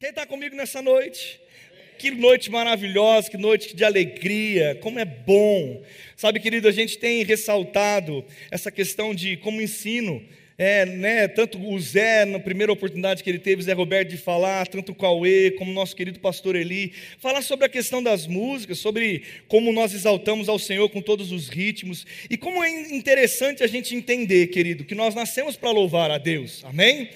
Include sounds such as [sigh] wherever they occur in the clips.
Quem está comigo nessa noite? Que noite maravilhosa, que noite de alegria, como é bom. Sabe, querido, a gente tem ressaltado essa questão de como ensino é, né, tanto o Zé, na primeira oportunidade que ele teve, Zé Roberto, de falar, tanto o Cauê, como o nosso querido pastor Eli, falar sobre a questão das músicas, sobre como nós exaltamos ao Senhor com todos os ritmos, e como é interessante a gente entender, querido, que nós nascemos para louvar a Deus, amém?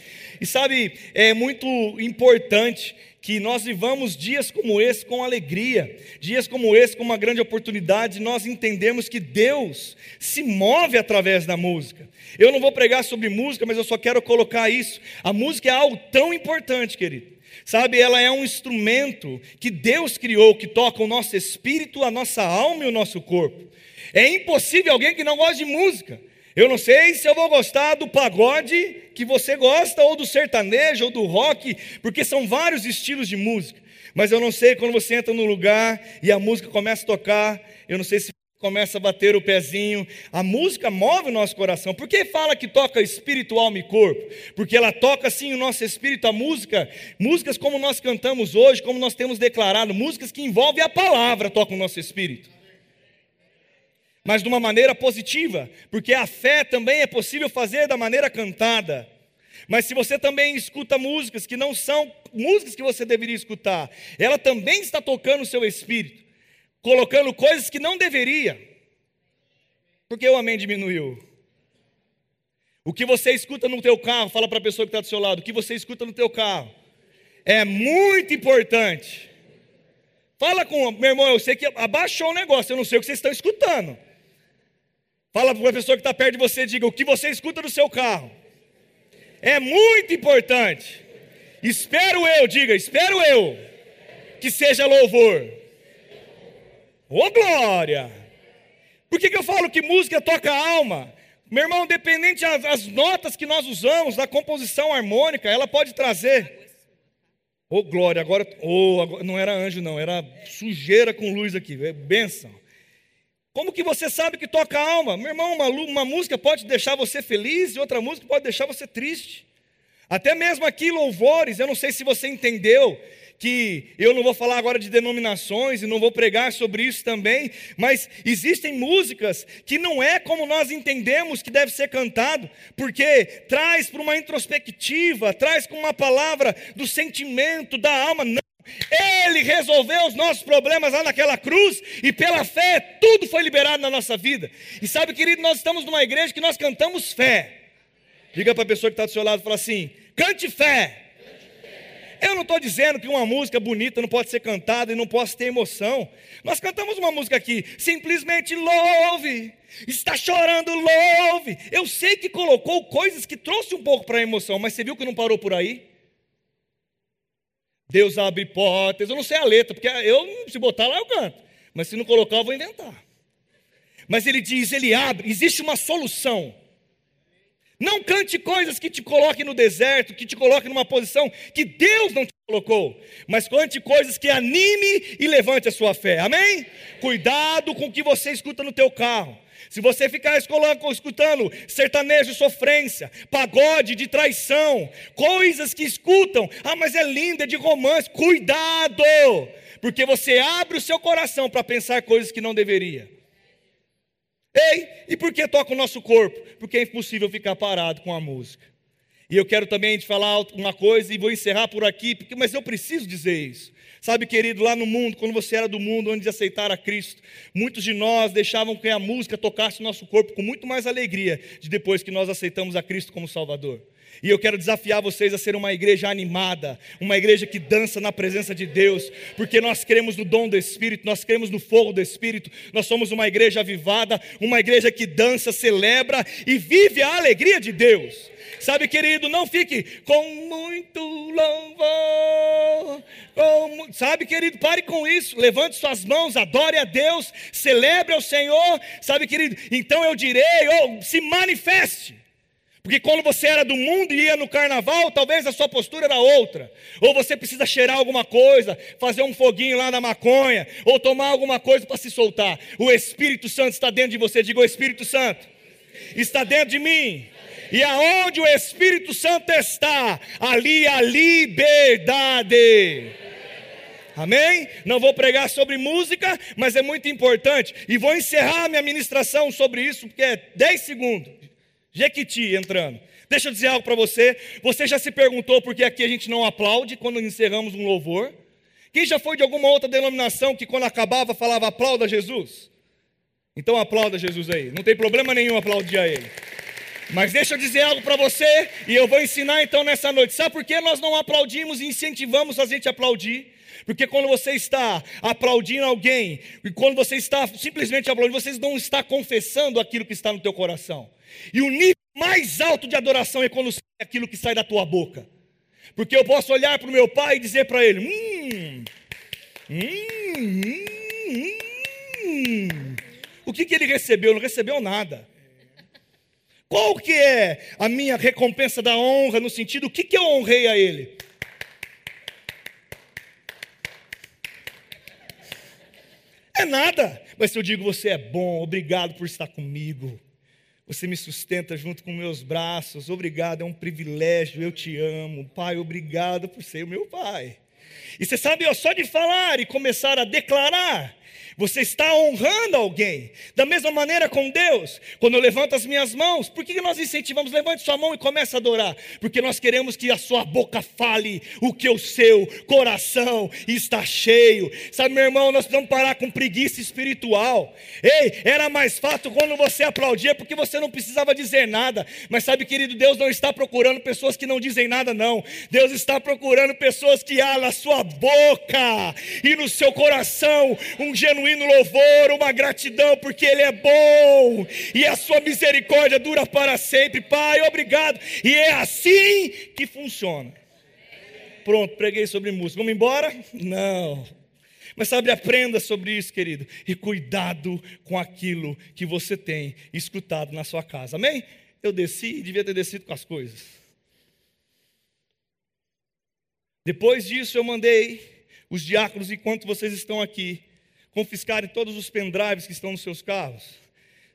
E sabe, é muito importante que nós vivamos dias como esse com alegria, dias como esse com uma grande oportunidade, nós entendemos que Deus se move através da música. Eu não vou pregar sobre música, mas eu só quero colocar isso. A música é algo tão importante, querido. Sabe, ela é um instrumento que Deus criou, que toca o nosso espírito, a nossa alma e o nosso corpo. É impossível alguém que não goste de música. Eu não sei se eu vou gostar do pagode que você gosta, ou do sertanejo, ou do rock, porque são vários estilos de música. Mas eu não sei quando você entra no lugar e a música começa a tocar, eu não sei se começa a bater o pezinho. A música move o nosso coração. Por que fala que toca espírito, alma e corpo? Porque ela toca sim o nosso espírito, a música, músicas como nós cantamos hoje, como nós temos declarado, músicas que envolvem a palavra, tocam o nosso espírito mas de uma maneira positiva, porque a fé também é possível fazer da maneira cantada. Mas se você também escuta músicas que não são músicas que você deveria escutar, ela também está tocando o seu espírito, colocando coisas que não deveria. Porque o amém diminuiu. O que você escuta no teu carro, fala para a pessoa que está do seu lado, o que você escuta no teu carro é muito importante. Fala com meu irmão, eu sei que abaixou o negócio, eu não sei o que vocês estão escutando. Fala para a pessoa que está perto de você, diga o que você escuta no seu carro. É muito importante. Espero eu, diga, espero eu, que seja louvor. Ô oh, glória! Por que, que eu falo que música toca a alma? Meu irmão, dependente das notas que nós usamos, da composição harmônica, ela pode trazer. Ô oh, glória, agora, oh, não era anjo, não, era sujeira com luz aqui, é benção. Como que você sabe que toca a alma? Meu irmão, uma, uma música pode deixar você feliz e outra música pode deixar você triste. Até mesmo aqui, louvores, eu não sei se você entendeu, que eu não vou falar agora de denominações e não vou pregar sobre isso também, mas existem músicas que não é como nós entendemos que deve ser cantado, porque traz para uma introspectiva, traz com uma palavra do sentimento, da alma, não ele resolveu os nossos problemas lá naquela cruz e pela fé tudo foi liberado na nossa vida. E sabe, querido, nós estamos numa igreja que nós cantamos fé. Diga para a pessoa que está do seu lado, fala assim: cante fé. Eu não estou dizendo que uma música bonita não pode ser cantada e não possa ter emoção. Nós cantamos uma música aqui, simplesmente louve. Está chorando, louve. Eu sei que colocou coisas que trouxe um pouco para a emoção, mas você viu que não parou por aí? Deus abre portas. Eu não sei a letra, porque eu, se botar lá, eu canto. Mas se não colocar, eu vou inventar. Mas ele diz, ele abre, existe uma solução. Não cante coisas que te coloquem no deserto, que te coloquem numa posição que Deus não te colocou, mas cante coisas que anime e levante a sua fé. Amém? Cuidado com o que você escuta no teu carro. Se você ficar escutando sertanejo, sofrência, pagode de traição, coisas que escutam, ah, mas é linda, é de romance, cuidado, porque você abre o seu coração para pensar coisas que não deveria. Ei, e por que toca o nosso corpo? Porque é impossível ficar parado com a música. E eu quero também te falar uma coisa e vou encerrar por aqui, porque, mas eu preciso dizer isso. Sabe, querido, lá no mundo, quando você era do mundo, antes de aceitar a Cristo, muitos de nós deixavam que a música tocasse o nosso corpo com muito mais alegria de depois que nós aceitamos a Cristo como Salvador. E eu quero desafiar vocês a ser uma igreja animada, uma igreja que dança na presença de Deus, porque nós cremos no dom do Espírito, nós cremos no fogo do Espírito, nós somos uma igreja avivada, uma igreja que dança, celebra e vive a alegria de Deus. Sabe, querido, não fique com muito louvor. Com, sabe, querido, pare com isso. Levante suas mãos, adore a Deus, celebre ao Senhor. Sabe, querido, então eu direi, ou oh, se manifeste. Porque quando você era do mundo e ia no carnaval, talvez a sua postura era outra. Ou você precisa cheirar alguma coisa, fazer um foguinho lá na maconha, ou tomar alguma coisa para se soltar. O Espírito Santo está dentro de você. Diga: o Espírito Santo está dentro de mim E aonde o Espírito Santo está, ali a liberdade. Amém? Não vou pregar sobre música, mas é muito importante. E vou encerrar minha ministração sobre isso, porque é 10 segundos. Jequiti entrando. Deixa eu dizer algo para você. Você já se perguntou por que aqui a gente não aplaude quando encerramos um louvor? Quem já foi de alguma outra denominação que quando acabava falava aplauda Jesus? Então aplauda Jesus aí. Não tem problema nenhum aplaudir a Ele. Mas deixa eu dizer algo para você e eu vou ensinar então nessa noite. Sabe por que nós não aplaudimos e incentivamos a gente a aplaudir? Porque quando você está aplaudindo alguém, e quando você está simplesmente aplaudindo, você não está confessando aquilo que está no teu coração. E o nível mais alto de adoração é quando sai aquilo que sai da tua boca. Porque eu posso olhar para o meu pai e dizer para ele: hum, hum, hum, hum. O que, que ele recebeu? Não recebeu nada. Qual que é a minha recompensa da honra no sentido, o que, que eu honrei a ele? É nada. Mas se eu digo, você é bom, obrigado por estar comigo. Você me sustenta junto com meus braços. Obrigado, é um privilégio. Eu te amo. Pai, obrigado por ser o meu pai. E você sabe, ó, só de falar e começar a declarar, você está honrando alguém. Da mesma maneira com Deus, quando eu levanto as minhas mãos, por que nós incentivamos? Levante sua mão e comece a adorar. Porque nós queremos que a sua boca fale o que o seu coração está cheio. Sabe, meu irmão, nós precisamos parar com preguiça espiritual. Ei, era mais fácil quando você aplaudia, porque você não precisava dizer nada. Mas sabe, querido, Deus não está procurando pessoas que não dizem nada, não. Deus está procurando pessoas que há na sua boca e no seu coração um genuíno genuíno louvor, uma gratidão, porque Ele é bom e a sua misericórdia dura para sempre. Pai, obrigado. E é assim que funciona. Pronto, preguei sobre música. Vamos embora? Não. Mas sabe, aprenda sobre isso, querido. E cuidado com aquilo que você tem escutado na sua casa. Amém? Eu desci e devia ter descido com as coisas. Depois disso, eu mandei os diáconos, enquanto vocês estão aqui, confiscarem todos os pendrives que estão nos seus carros.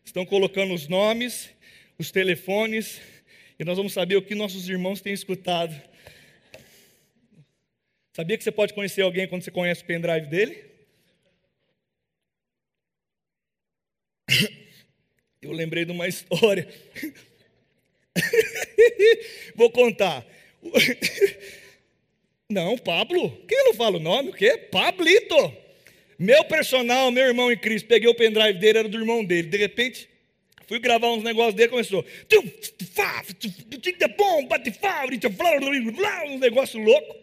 Estão colocando os nomes, os telefones, e nós vamos saber o que nossos irmãos têm escutado. Sabia que você pode conhecer alguém quando você conhece o pendrive dele? [coughs] Eu lembrei de uma história. [laughs] Vou contar. [laughs] Não, Pablo? Quem não fala o nome? O quê? Pablito. Meu personal, meu irmão em Cristo, peguei o pendrive dele, era do irmão dele. De repente, fui gravar uns negócios dele, começou. Um negócio louco.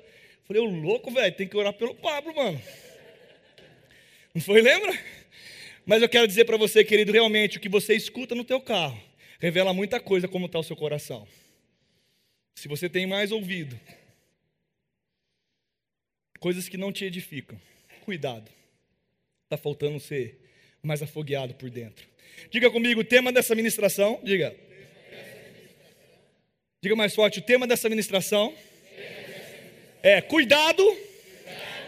Falei, o louco, velho, tem que orar pelo Pablo, mano. Não foi, lembra? Mas eu quero dizer para você, querido, realmente, o que você escuta no teu carro revela muita coisa como está o seu coração. Se você tem mais ouvido, coisas que não te edificam, cuidado. Está faltando ser mais afogueado por dentro. Diga comigo o tema dessa ministração. Diga. Diga mais forte: o tema dessa ministração é cuidado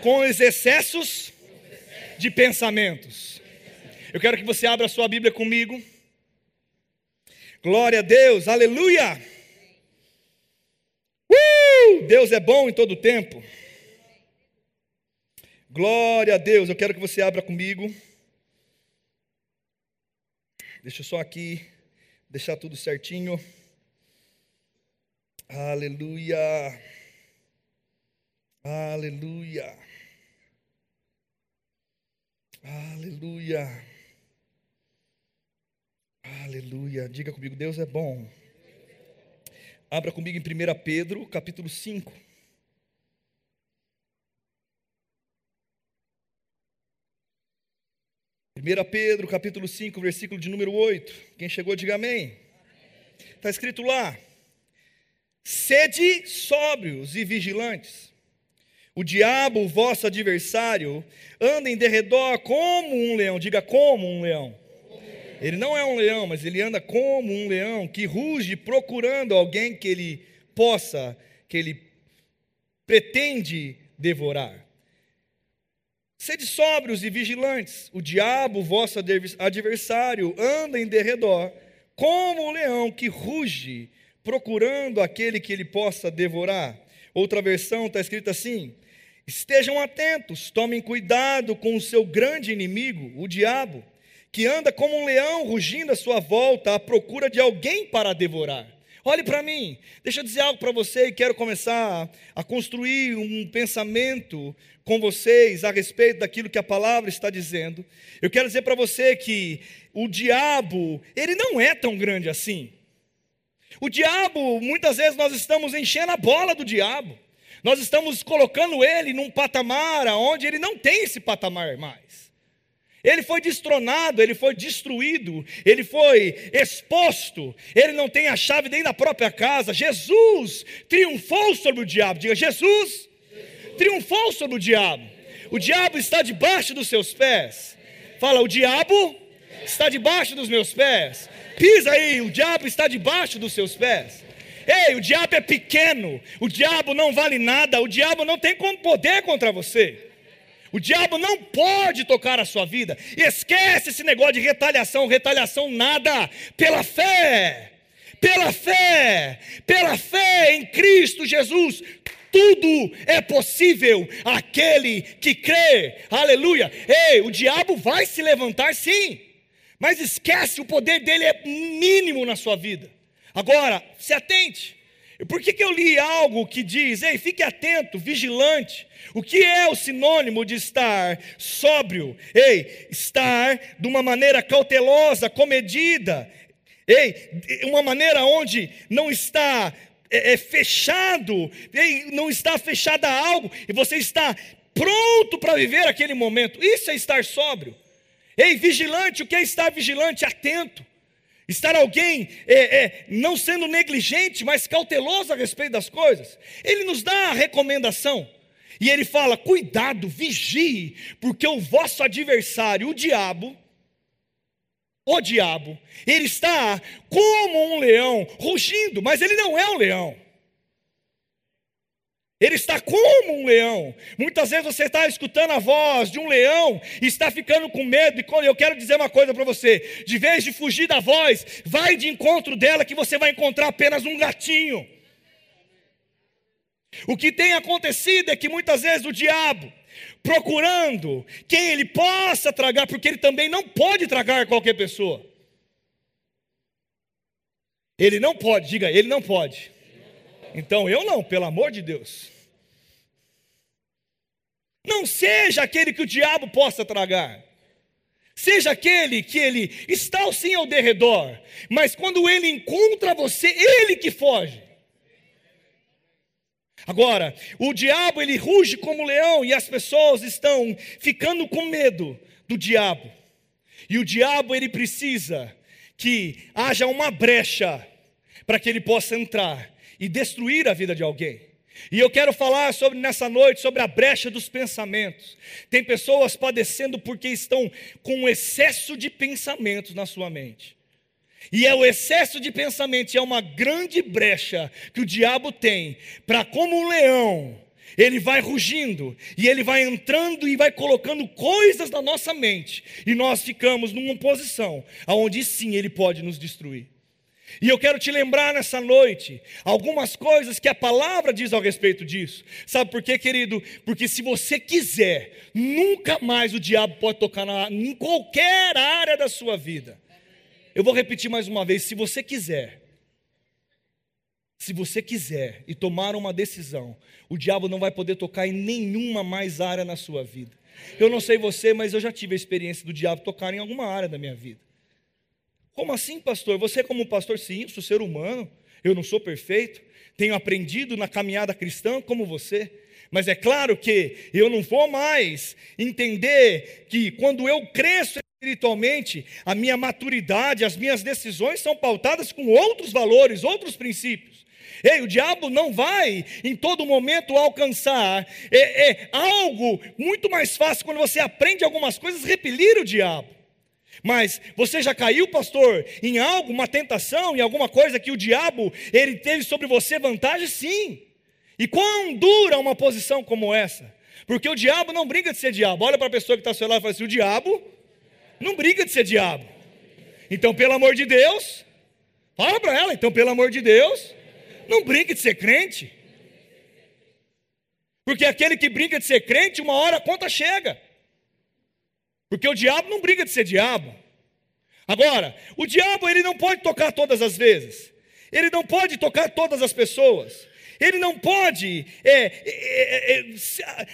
com os excessos de pensamentos. Eu quero que você abra a sua Bíblia comigo. Glória a Deus, aleluia. Uh, Deus é bom em todo tempo. Glória a Deus. Eu quero que você abra comigo. Deixa eu só aqui deixar tudo certinho. Aleluia. Aleluia. Aleluia. Aleluia. Diga comigo, Deus é bom. Abra comigo em 1 Pedro, capítulo 5. 1 Pedro, capítulo 5, versículo de número 8. Quem chegou, diga amém. Está escrito lá: Sede sóbrios e vigilantes. O diabo, vosso adversário, anda em derredor como um leão. Diga como um leão. Ele não é um leão, mas ele anda como um leão que ruge procurando alguém que ele possa, que ele pretende devorar. Sede sóbrios e vigilantes. O diabo, vosso adversário, anda em derredor, como um leão que ruge, procurando aquele que ele possa devorar. Outra versão está escrita assim: Estejam atentos, tomem cuidado com o seu grande inimigo, o diabo, que anda como um leão rugindo à sua volta à procura de alguém para devorar. Olhe para mim, deixa eu dizer algo para você e quero começar a construir um pensamento com vocês a respeito daquilo que a palavra está dizendo. Eu quero dizer para você que o diabo, ele não é tão grande assim. O diabo, muitas vezes nós estamos enchendo a bola do diabo. Nós estamos colocando ele num patamar onde ele não tem esse patamar mais. Ele foi destronado, ele foi destruído, ele foi exposto, ele não tem a chave nem da própria casa. Jesus triunfou sobre o diabo. Diga, Jesus triunfou sobre o diabo. O diabo está debaixo dos seus pés. Fala, o diabo está debaixo dos meus pés. Pisa aí, o diabo está debaixo dos seus pés. Ei, o diabo é pequeno, o diabo não vale nada, o diabo não tem como poder contra você. O diabo não pode tocar a sua vida. Esquece esse negócio de retaliação, retaliação nada, pela fé. Pela fé, pela fé em Cristo Jesus, tudo é possível aquele que crê. Aleluia. Ei, o diabo vai se levantar sim. Mas esquece, o poder dele é mínimo na sua vida. Agora, se atente. Por que, que eu li algo que diz, ei, fique atento, vigilante? O que é o sinônimo de estar sóbrio? Ei, estar de uma maneira cautelosa, comedida. Ei, uma maneira onde não está é, é fechado, ei, não está fechada a algo, e você está pronto para viver aquele momento. Isso é estar sóbrio. Ei, vigilante, o que é estar vigilante? Atento. Estar alguém é, é, não sendo negligente, mas cauteloso a respeito das coisas. Ele nos dá a recomendação. E ele fala: cuidado, vigie, porque o vosso adversário, o diabo, o diabo, ele está como um leão, rugindo, mas ele não é um leão. Ele está como um leão. Muitas vezes você está escutando a voz de um leão e está ficando com medo. E eu quero dizer uma coisa para você: de vez de fugir da voz, vai de encontro dela, que você vai encontrar apenas um gatinho. O que tem acontecido é que muitas vezes o diabo, procurando quem ele possa tragar, porque ele também não pode tragar qualquer pessoa. Ele não pode, diga, ele não pode. Então eu não, pelo amor de Deus. Não seja aquele que o diabo possa tragar. Seja aquele que ele está sim ao derredor, mas quando ele encontra você, ele que foge. Agora, o diabo ele ruge como leão e as pessoas estão ficando com medo do diabo. E o diabo ele precisa que haja uma brecha para que ele possa entrar e destruir a vida de alguém. E eu quero falar sobre nessa noite sobre a brecha dos pensamentos. Tem pessoas padecendo porque estão com excesso de pensamentos na sua mente. E é o excesso de pensamento, é uma grande brecha que o diabo tem para como um leão, ele vai rugindo e ele vai entrando e vai colocando coisas na nossa mente, e nós ficamos numa posição aonde sim ele pode nos destruir. E eu quero te lembrar nessa noite algumas coisas que a palavra diz ao respeito disso. Sabe por quê, querido? Porque se você quiser, nunca mais o diabo pode tocar na, em qualquer área da sua vida. Eu vou repetir mais uma vez: se você quiser, se você quiser e tomar uma decisão, o diabo não vai poder tocar em nenhuma mais área na sua vida. Eu não sei você, mas eu já tive a experiência do diabo tocar em alguma área da minha vida. Como assim, pastor? Você, como pastor, sim, sou ser humano, eu não sou perfeito, tenho aprendido na caminhada cristã como você. Mas é claro que eu não vou mais entender que quando eu cresço espiritualmente, a minha maturidade, as minhas decisões são pautadas com outros valores, outros princípios. Ei, o diabo não vai em todo momento alcançar. É, é algo muito mais fácil quando você aprende algumas coisas, repelir o diabo. Mas você já caiu, pastor, em algo, uma tentação, em alguma coisa que o diabo ele teve sobre você vantagem? Sim. E quão dura uma posição como essa? Porque o diabo não briga de ser diabo. Olha para a pessoa que está ao seu lado e fala assim: o diabo não briga de ser diabo. Então, pelo amor de Deus, Fala para ela, então, pelo amor de Deus, não brinque de ser crente. Porque aquele que brinca de ser crente, uma hora a conta chega. Porque o diabo não brinca de ser diabo. Agora, o diabo ele não pode tocar todas as vezes. Ele não pode tocar todas as pessoas. Ele não pode é, é, é, é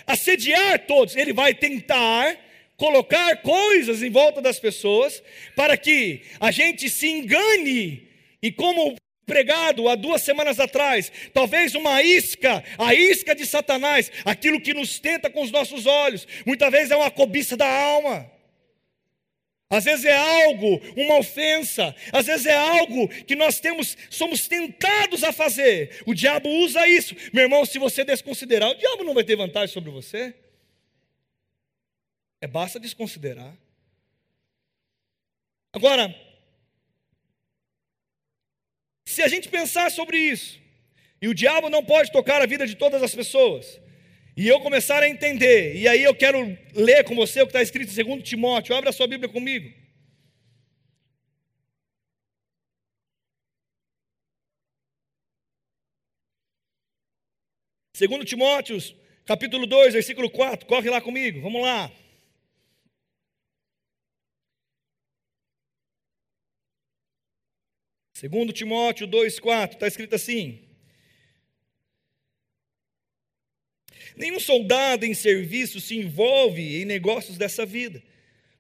assediar todos. Ele vai tentar colocar coisas em volta das pessoas para que a gente se engane e como pregado há duas semanas atrás, talvez uma isca, a isca de Satanás, aquilo que nos tenta com os nossos olhos, muitas vezes é uma cobiça da alma. Às vezes é algo, uma ofensa, às vezes é algo que nós temos, somos tentados a fazer. O diabo usa isso. Meu irmão, se você desconsiderar, o diabo não vai ter vantagem sobre você. É basta desconsiderar. Agora, se a gente pensar sobre isso, e o diabo não pode tocar a vida de todas as pessoas, e eu começar a entender, e aí eu quero ler com você o que está escrito em 2 Timóteo, abre a sua Bíblia comigo. Segundo Timóteo, capítulo 2, versículo 4, corre lá comigo, vamos lá. Segundo Timóteo 2,4, está escrito assim: Nenhum soldado em serviço se envolve em negócios dessa vida,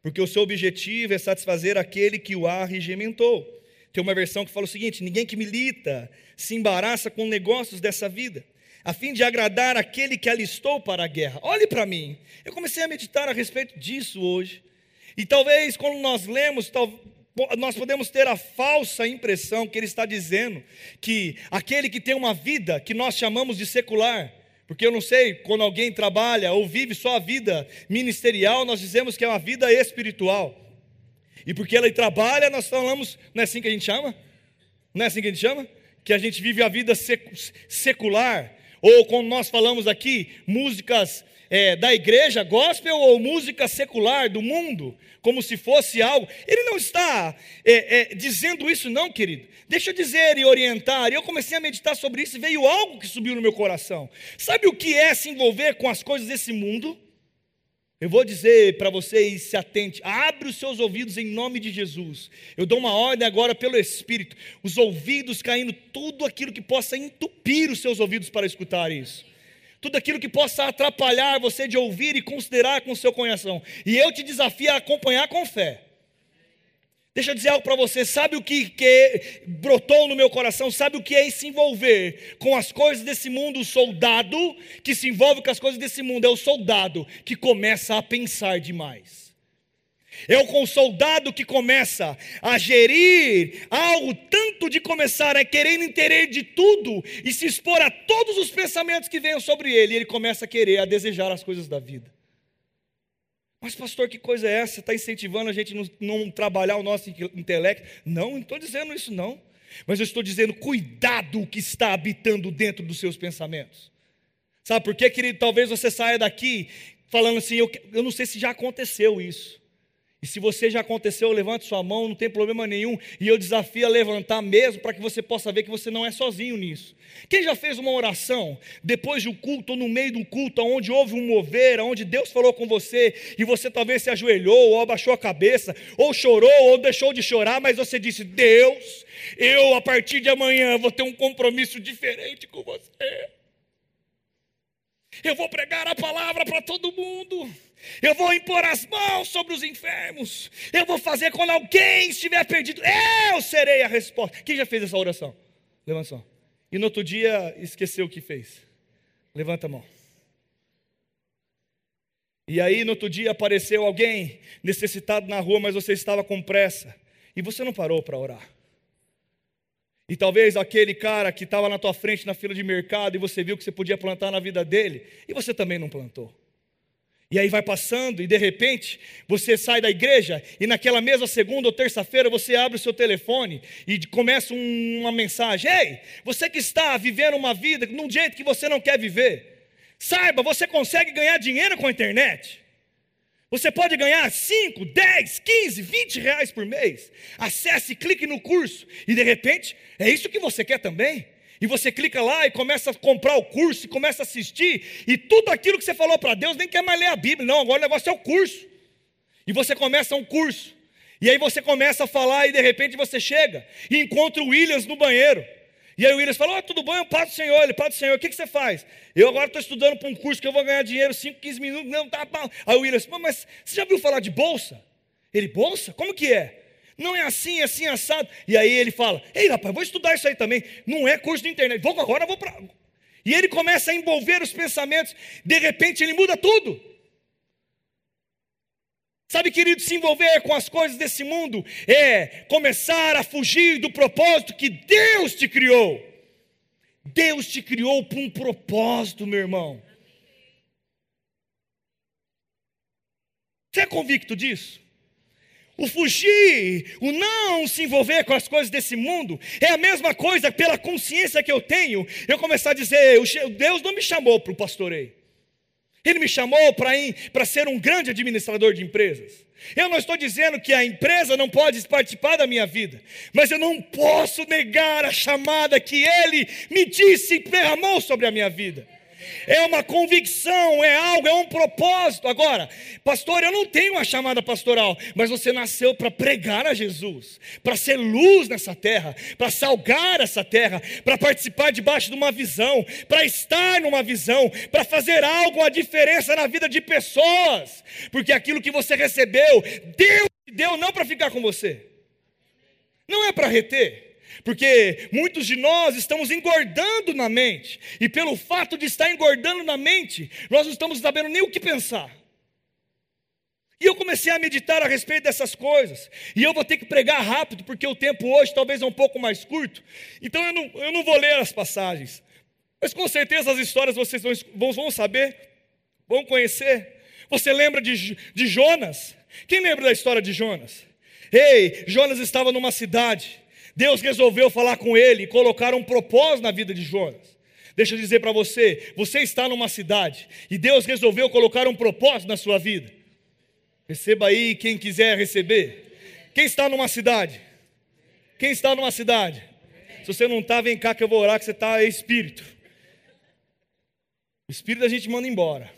porque o seu objetivo é satisfazer aquele que o arregimentou. Tem uma versão que fala o seguinte: ninguém que milita se embaraça com negócios dessa vida, a fim de agradar aquele que alistou para a guerra. Olhe para mim, eu comecei a meditar a respeito disso hoje, e talvez quando nós lemos, nós podemos ter a falsa impressão que ele está dizendo que aquele que tem uma vida que nós chamamos de secular, porque eu não sei, quando alguém trabalha ou vive só a vida ministerial, nós dizemos que é uma vida espiritual. E porque ele trabalha, nós falamos, não é assim que a gente chama? Não é assim que a gente chama? Que a gente vive a vida secular. Ou quando nós falamos aqui, músicas é, da igreja gospel ou música secular do mundo, como se fosse algo. Ele não está é, é, dizendo isso, não, querido. Deixa eu dizer e orientar. E eu comecei a meditar sobre isso e veio algo que subiu no meu coração. Sabe o que é se envolver com as coisas desse mundo? Eu vou dizer para vocês, se atente, abre os seus ouvidos em nome de Jesus. Eu dou uma ordem agora pelo Espírito, os ouvidos caindo, tudo aquilo que possa entupir os seus ouvidos para escutar isso tudo aquilo que possa atrapalhar você de ouvir e considerar com o seu coração. E eu te desafio a acompanhar com fé. Deixa eu dizer algo para você, sabe o que, que brotou no meu coração? Sabe o que é se envolver com as coisas desse mundo? O soldado que se envolve com as coisas desse mundo é o soldado que começa a pensar demais. É o soldado que começa a gerir algo tanto de começar a querer entender de tudo e se expor a todos os pensamentos que venham sobre ele, e ele começa a querer, a desejar as coisas da vida. Mas, pastor, que coisa é essa? Está incentivando a gente não, não trabalhar o nosso intelecto? Não, não estou dizendo isso, não. Mas eu estou dizendo, cuidado o que está habitando dentro dos seus pensamentos. Sabe por quê, querido? Talvez você saia daqui falando assim, eu, eu não sei se já aconteceu isso. E se você já aconteceu, levante sua mão, não tem problema nenhum. E eu desafio a levantar mesmo para que você possa ver que você não é sozinho nisso. Quem já fez uma oração depois do culto ou no meio do culto, onde houve um mover, onde Deus falou com você e você talvez se ajoelhou, ou abaixou a cabeça, ou chorou, ou deixou de chorar, mas você disse: Deus, eu a partir de amanhã vou ter um compromisso diferente com você. Eu vou pregar a palavra para todo mundo. Eu vou impor as mãos sobre os enfermos. Eu vou fazer quando alguém estiver perdido. Eu serei a resposta. Quem já fez essa oração? Levanta só. E no outro dia esqueceu o que fez. Levanta a mão. E aí no outro dia apareceu alguém necessitado na rua, mas você estava com pressa. E você não parou para orar. E talvez aquele cara que estava na tua frente na fila de mercado e você viu que você podia plantar na vida dele, e você também não plantou. E aí vai passando, e de repente você sai da igreja, e naquela mesma segunda ou terça-feira você abre o seu telefone e começa um, uma mensagem: Ei, você que está vivendo uma vida num jeito que você não quer viver, saiba, você consegue ganhar dinheiro com a internet. Você pode ganhar 5, 10, 15, 20 reais por mês. Acesse, clique no curso e de repente é isso que você quer também. E você clica lá e começa a comprar o curso, e começa a assistir, e tudo aquilo que você falou para Deus, nem quer mais ler a Bíblia, não, agora o negócio é o curso. E você começa um curso, e aí você começa a falar, e de repente você chega e encontra o Williams no banheiro. E aí o Williams falou: oh, tudo bom, eu pago o senhor. Ele, paga o senhor, o que, que você faz? Eu agora estou estudando para um curso que eu vou ganhar dinheiro 5, 15 minutos. Não, tá bom. Aí o Williams, mas você já viu falar de bolsa? Ele, bolsa? Como que é? Não é assim, é assim, assado. E aí ele fala: Ei, rapaz, vou estudar isso aí também. Não é curso de internet. Vou agora, vou para. E ele começa a envolver os pensamentos. De repente ele muda tudo. Sabe, querido, se envolver com as coisas desse mundo é começar a fugir do propósito que Deus te criou. Deus te criou para um propósito, meu irmão. Você é convicto disso? O fugir, o não se envolver com as coisas desse mundo, é a mesma coisa pela consciência que eu tenho, eu começar a dizer: Deus não me chamou para o pastoreio. Ele me chamou para ser um grande administrador de empresas. Eu não estou dizendo que a empresa não pode participar da minha vida, mas eu não posso negar a chamada que ele me disse e derramou sobre a minha vida é uma convicção, é algo, é um propósito. Agora, pastor, eu não tenho uma chamada pastoral, mas você nasceu para pregar a Jesus, para ser luz nessa terra, para salgar essa terra, para participar debaixo de uma visão, para estar numa visão, para fazer algo, a diferença na vida de pessoas, porque aquilo que você recebeu, Deus te deu não para ficar com você, não é para reter. Porque muitos de nós estamos engordando na mente, e pelo fato de estar engordando na mente, nós não estamos sabendo nem o que pensar. E eu comecei a meditar a respeito dessas coisas, e eu vou ter que pregar rápido, porque o tempo hoje talvez é um pouco mais curto, então eu não, eu não vou ler as passagens, mas com certeza as histórias vocês vão, vão saber, vão conhecer. Você lembra de, de Jonas? Quem lembra da história de Jonas? Ei, Jonas estava numa cidade, Deus resolveu falar com ele e colocar um propósito na vida de Jonas. Deixa eu dizer para você: você está numa cidade e Deus resolveu colocar um propósito na sua vida. Receba aí quem quiser receber. Quem está numa cidade? Quem está numa cidade? Se você não está, vem cá que eu vou orar que você está espírito. O espírito a gente manda embora.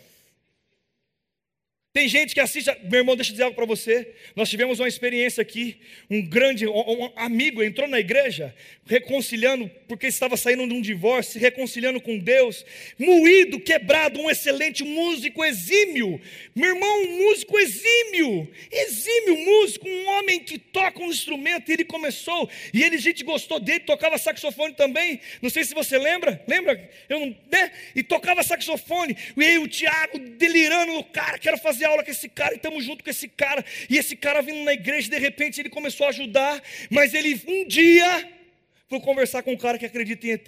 Tem gente que assiste, meu irmão, deixa eu dizer algo para você. Nós tivemos uma experiência aqui. Um grande um amigo entrou na igreja, reconciliando, porque estava saindo de um divórcio, se reconciliando com Deus, moído, quebrado, um excelente músico exímio. Meu irmão, um músico exímio, exímio músico, um homem que toca um instrumento. E ele começou, e ele, gente, gostou dele, tocava saxofone também. Não sei se você lembra, lembra? Eu não, né? E tocava saxofone. E aí o Tiago delirando no cara, quero fazer fazer aula com esse cara e estamos junto com esse cara. E esse cara vindo na igreja, de repente ele começou a ajudar, mas ele um dia foi conversar com um cara que acredita em ET.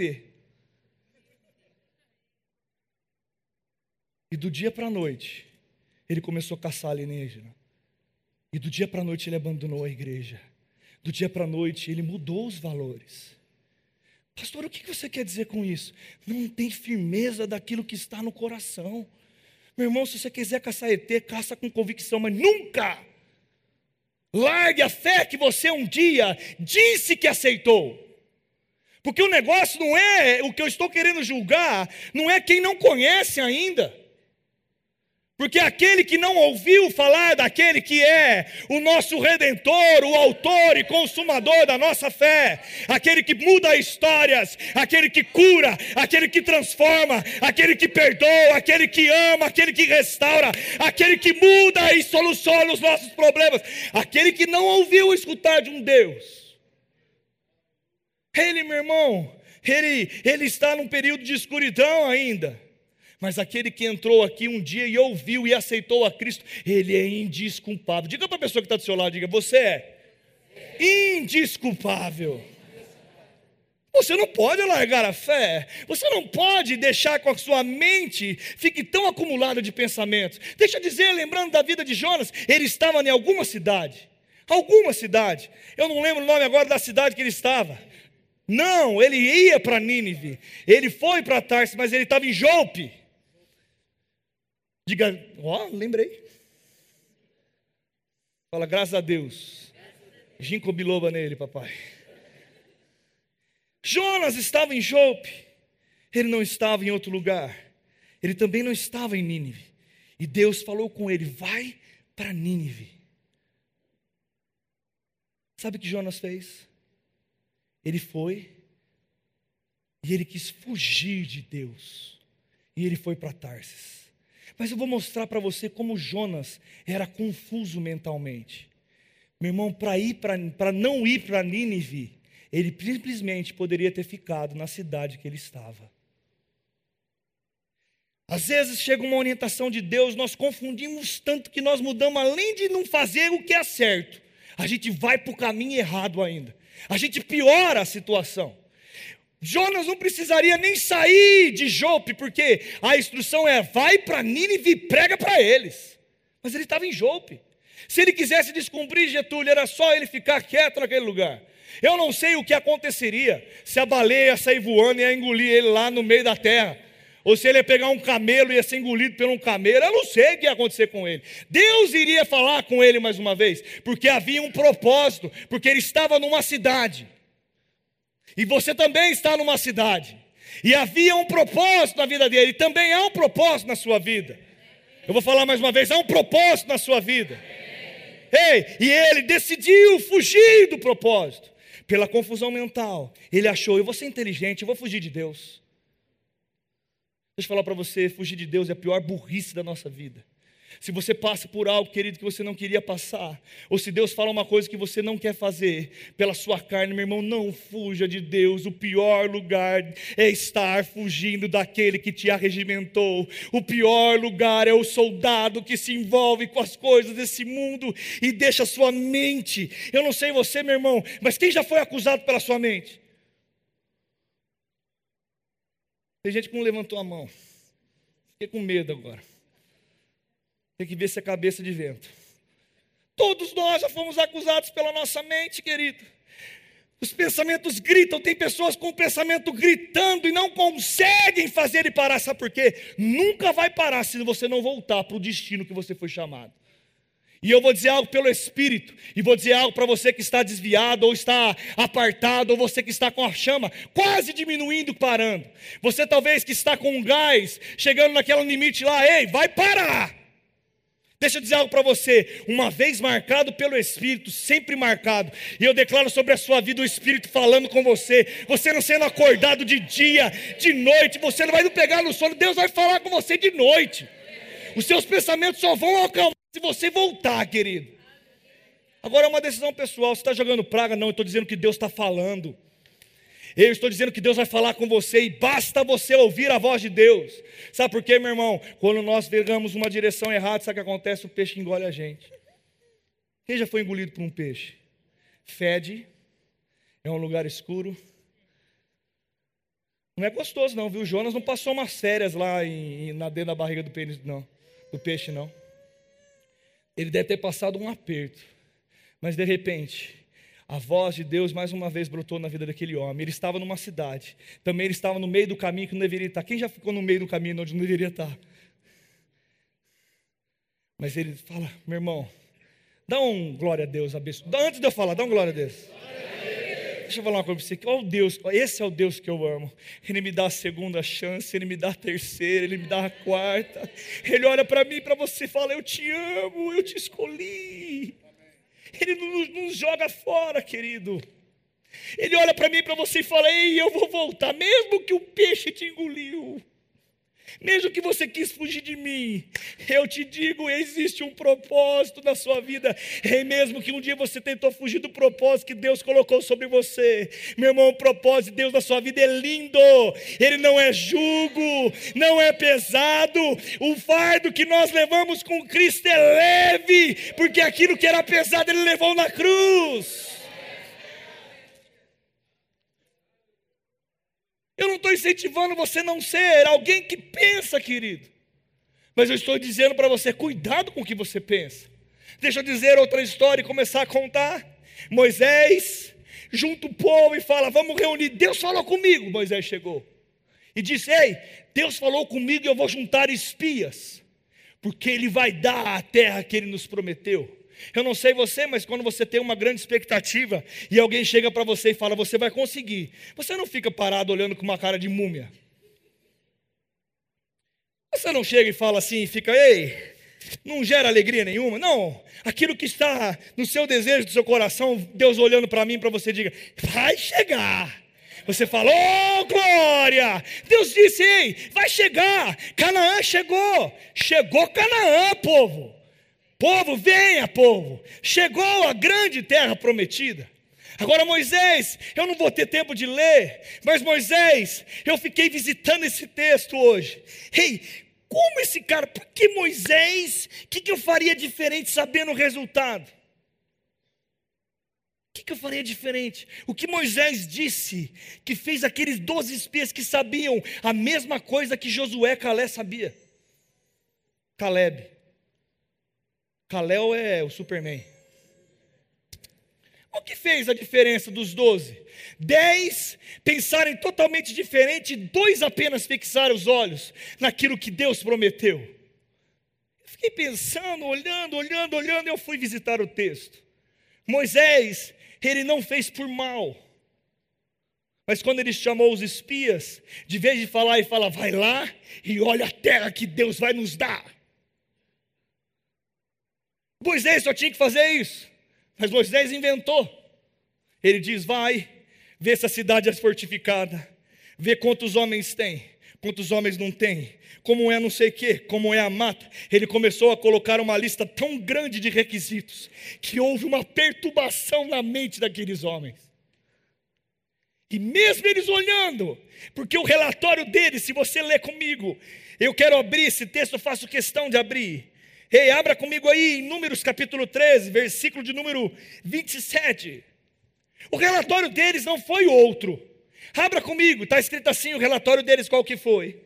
E do dia para a noite, ele começou a caçar alienígena. E do dia para a noite ele abandonou a igreja. Do dia para a noite ele mudou os valores. Pastor, o que você quer dizer com isso? Não tem firmeza daquilo que está no coração. Meu irmão, se você quiser caçar ET, caça com convicção, mas nunca largue a fé que você um dia disse que aceitou. Porque o negócio não é o que eu estou querendo julgar, não é quem não conhece ainda. Porque aquele que não ouviu falar daquele que é o nosso redentor, o autor e consumador da nossa fé, aquele que muda histórias, aquele que cura, aquele que transforma, aquele que perdoa, aquele que ama, aquele que restaura, aquele que muda e soluciona os nossos problemas, aquele que não ouviu escutar de um Deus. Ele, meu irmão, ele, ele está num período de escuridão ainda. Mas aquele que entrou aqui um dia e ouviu e aceitou a Cristo, ele é indisculpável. Diga para a pessoa que está do seu lado, diga, você é indisculpável. Você não pode largar a fé. Você não pode deixar com a sua mente fique tão acumulada de pensamentos. Deixa eu dizer, lembrando da vida de Jonas, ele estava em alguma cidade. Alguma cidade. Eu não lembro o nome agora da cidade que ele estava. Não, ele ia para Nínive. Ele foi para Tarsis, mas ele estava em Jope. Diga, ó, oh, lembrei. Fala, graças a Deus. Ginkgo biloba nele, papai. Jonas estava em Jope. Ele não estava em outro lugar. Ele também não estava em Nínive. E Deus falou com ele: vai para Nínive. Sabe o que Jonas fez? Ele foi e ele quis fugir de Deus. E ele foi para Tarsis. Mas eu vou mostrar para você como Jonas era confuso mentalmente. Meu irmão, para ir para não ir para Nínive, ele simplesmente poderia ter ficado na cidade que ele estava. Às vezes chega uma orientação de Deus, nós confundimos tanto que nós mudamos, além de não fazer o que é certo, a gente vai para o caminho errado ainda. A gente piora a situação. Jonas não precisaria nem sair de Jope, porque a instrução é: vai para Nínive e prega para eles. Mas ele estava em Jope. Se ele quisesse descumprir Getúlio, era só ele ficar quieto naquele lugar. Eu não sei o que aconteceria se a baleia sair voando e ia engolir ele lá no meio da terra. Ou se ele ia pegar um camelo e ia ser engolido por um camelo, eu não sei o que ia acontecer com ele. Deus iria falar com ele mais uma vez, porque havia um propósito, porque ele estava numa cidade. E você também está numa cidade. E havia um propósito na vida dele, e também há um propósito na sua vida. Eu vou falar mais uma vez: há um propósito na sua vida. Ei, e ele decidiu fugir do propósito. Pela confusão mental, ele achou: eu vou ser inteligente, eu vou fugir de Deus. Deixa eu falar para você: fugir de Deus é a pior burrice da nossa vida. Se você passa por algo, querido, que você não queria passar, ou se Deus fala uma coisa que você não quer fazer pela sua carne, meu irmão, não fuja de Deus. O pior lugar é estar fugindo daquele que te arregimentou. O pior lugar é o soldado que se envolve com as coisas desse mundo e deixa a sua mente. Eu não sei você, meu irmão, mas quem já foi acusado pela sua mente? Tem gente que não levantou a mão. Fiquei com medo agora. Tem que ver se é cabeça de vento. Todos nós já fomos acusados pela nossa mente, querido. Os pensamentos gritam, tem pessoas com o pensamento gritando e não conseguem fazer ele parar, sabe por quê? Nunca vai parar se você não voltar para o destino que você foi chamado. E eu vou dizer algo pelo Espírito, e vou dizer algo para você que está desviado, ou está apartado, ou você que está com a chama quase diminuindo, parando. Você talvez que está com um gás, chegando naquele limite lá, ei, vai parar. Deixa eu dizer algo para você, uma vez marcado pelo Espírito, sempre marcado, e eu declaro sobre a sua vida o Espírito falando com você, você não sendo acordado de dia, de noite, você não vai não pegar no sono, Deus vai falar com você de noite. Os seus pensamentos só vão acalmar se você voltar, querido. Agora é uma decisão pessoal, você está jogando praga? Não, eu estou dizendo que Deus está falando. Eu estou dizendo que Deus vai falar com você e basta você ouvir a voz de Deus. Sabe por quê, meu irmão? Quando nós pegamos uma direção errada, sabe o que acontece? O peixe engole a gente. Quem já foi engolido por um peixe? Fede, é um lugar escuro. Não é gostoso, não, viu? Jonas não passou umas férias lá em, na dentro da barriga do peixe, não. Do peixe, não. Ele deve ter passado um aperto. Mas de repente, a voz de Deus mais uma vez brotou na vida daquele homem. Ele estava numa cidade. Também ele estava no meio do caminho que não deveria estar. Quem já ficou no meio do caminho onde não deveria estar? Mas ele fala, meu irmão, dá um glória a Deus, abençoe. Antes de eu falar, dá um glória a Deus. Deixa eu falar uma coisa para você. Olha o Deus, esse é o Deus que eu amo. Ele me dá a segunda chance, ele me dá a terceira, ele me dá a quarta. Ele olha para mim para você e fala: Eu te amo, eu te escolhi. Ele não nos joga fora, querido. Ele olha para mim para você e fala: Ei, eu vou voltar, mesmo que o peixe te engoliu. Mesmo que você quis fugir de mim, eu te digo, existe um propósito na sua vida. E mesmo que um dia você tentou fugir do propósito que Deus colocou sobre você, meu irmão, o propósito de Deus na sua vida é lindo. Ele não é jugo, não é pesado. O fardo que nós levamos com Cristo é leve, porque aquilo que era pesado ele levou na cruz. Eu não estou incentivando você não ser alguém que pensa, querido. Mas eu estou dizendo para você, cuidado com o que você pensa. Deixa eu dizer outra história e começar a contar. Moisés junta o povo e fala: Vamos reunir. Deus falou comigo. Moisés chegou e disse: Ei, Deus falou comigo e eu vou juntar espias, porque Ele vai dar a terra que Ele nos prometeu. Eu não sei você, mas quando você tem uma grande expectativa e alguém chega para você e fala, você vai conseguir, você não fica parado olhando com uma cara de múmia. Você não chega e fala assim, fica, ei, não gera alegria nenhuma. Não, aquilo que está no seu desejo, do seu coração, Deus olhando para mim, para você, diga, vai chegar. Você fala, oh glória! Deus disse, ei, vai chegar. Canaã chegou. Chegou Canaã, povo. Povo, venha, povo. Chegou a grande terra prometida. Agora, Moisés, eu não vou ter tempo de ler, mas Moisés, eu fiquei visitando esse texto hoje. Ei, como esse cara, por que Moisés? O que, que eu faria diferente sabendo o resultado? O que, que eu faria diferente? O que Moisés disse, que fez aqueles doze espias que sabiam a mesma coisa que Josué Calé sabia? Caleb. Calel é o Superman. O que fez a diferença dos doze? Dez pensarem totalmente diferente, dois apenas fixaram os olhos naquilo que Deus prometeu. Eu fiquei pensando, olhando, olhando, olhando, eu fui visitar o texto. Moisés, ele não fez por mal. Mas quando ele chamou os espias, de vez de falar e falar, vai lá e olha a terra que Deus vai nos dar. Moisés só tinha que fazer isso. Mas Moisés inventou. Ele diz: vai, vê se a cidade é fortificada, vê quantos homens tem, quantos homens não tem, como é não sei o que, como é a mata. Ele começou a colocar uma lista tão grande de requisitos que houve uma perturbação na mente daqueles homens. E mesmo eles olhando, porque o relatório deles, se você ler comigo, eu quero abrir esse texto, eu faço questão de abrir. Ei, abra comigo aí em Números capítulo 13, versículo de número 27. O relatório deles não foi outro. Abra comigo, está escrito assim o relatório deles, qual que foi?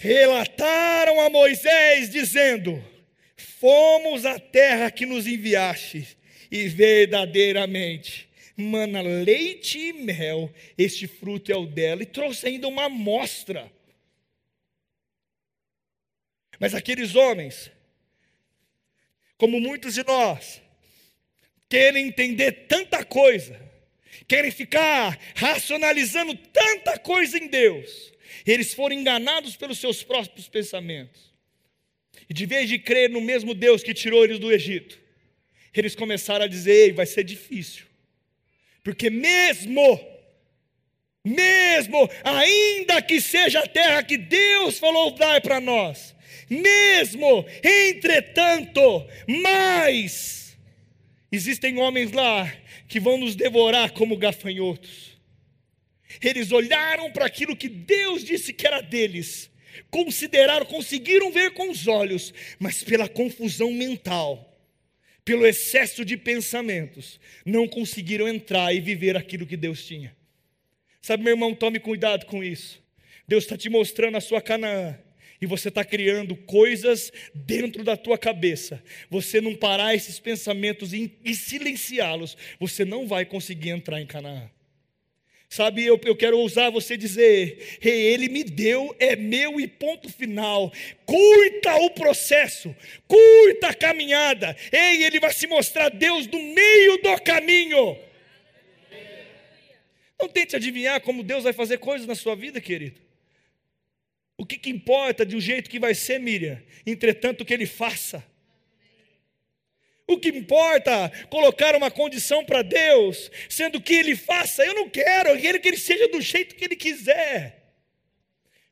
Relataram a Moisés, dizendo: Fomos à terra que nos enviaste, e verdadeiramente mana leite e mel, este fruto é o dela, e trouxe ainda uma amostra. Mas aqueles homens, como muitos de nós, querem entender tanta coisa, querem ficar racionalizando tanta coisa em Deus, eles foram enganados pelos seus próprios pensamentos. E de vez de crer no mesmo Deus que tirou eles do Egito, eles começaram a dizer: Ei, vai ser difícil, porque mesmo, mesmo, ainda que seja a terra que Deus falou dar para nós, mesmo, entretanto, mais, existem homens lá que vão nos devorar como gafanhotos. Eles olharam para aquilo que Deus disse que era deles, consideraram, conseguiram ver com os olhos, mas pela confusão mental, pelo excesso de pensamentos, não conseguiram entrar e viver aquilo que Deus tinha. Sabe, meu irmão, tome cuidado com isso. Deus está te mostrando a sua Canaã e você está criando coisas dentro da tua cabeça, você não parar esses pensamentos e, e silenciá-los, você não vai conseguir entrar em Canaã. Sabe, eu, eu quero ousar você dizer: hey, Ele me deu, é meu e ponto final. Curta o processo, curta a caminhada. Ei, Ele vai se mostrar Deus no meio do caminho. Não tente adivinhar como Deus vai fazer coisas na sua vida, querido. O que, que importa de um jeito que vai ser, Miriam? Entretanto, que ele faça. O que importa colocar uma condição para Deus, sendo que Ele faça, eu não quero, eu quero que Ele seja do jeito que Ele quiser.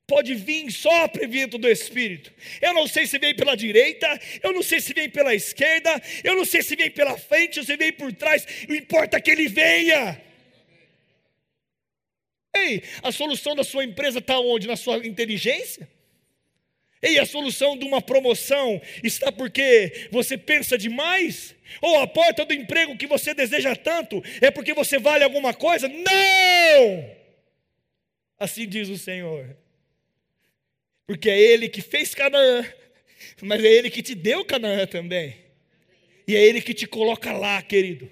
Pode vir só vento do Espírito. Eu não sei se vem pela direita, eu não sei se vem pela esquerda, eu não sei se vem pela frente ou se vem por trás, o importa é que Ele venha. Ei, a solução da sua empresa está onde? Na sua inteligência? Ei, a solução de uma promoção está porque você pensa demais? Ou a porta do emprego que você deseja tanto é porque você vale alguma coisa? Não! Assim diz o Senhor. Porque é Ele que fez Canaã, mas é Ele que te deu Canaã também. E é Ele que te coloca lá, querido.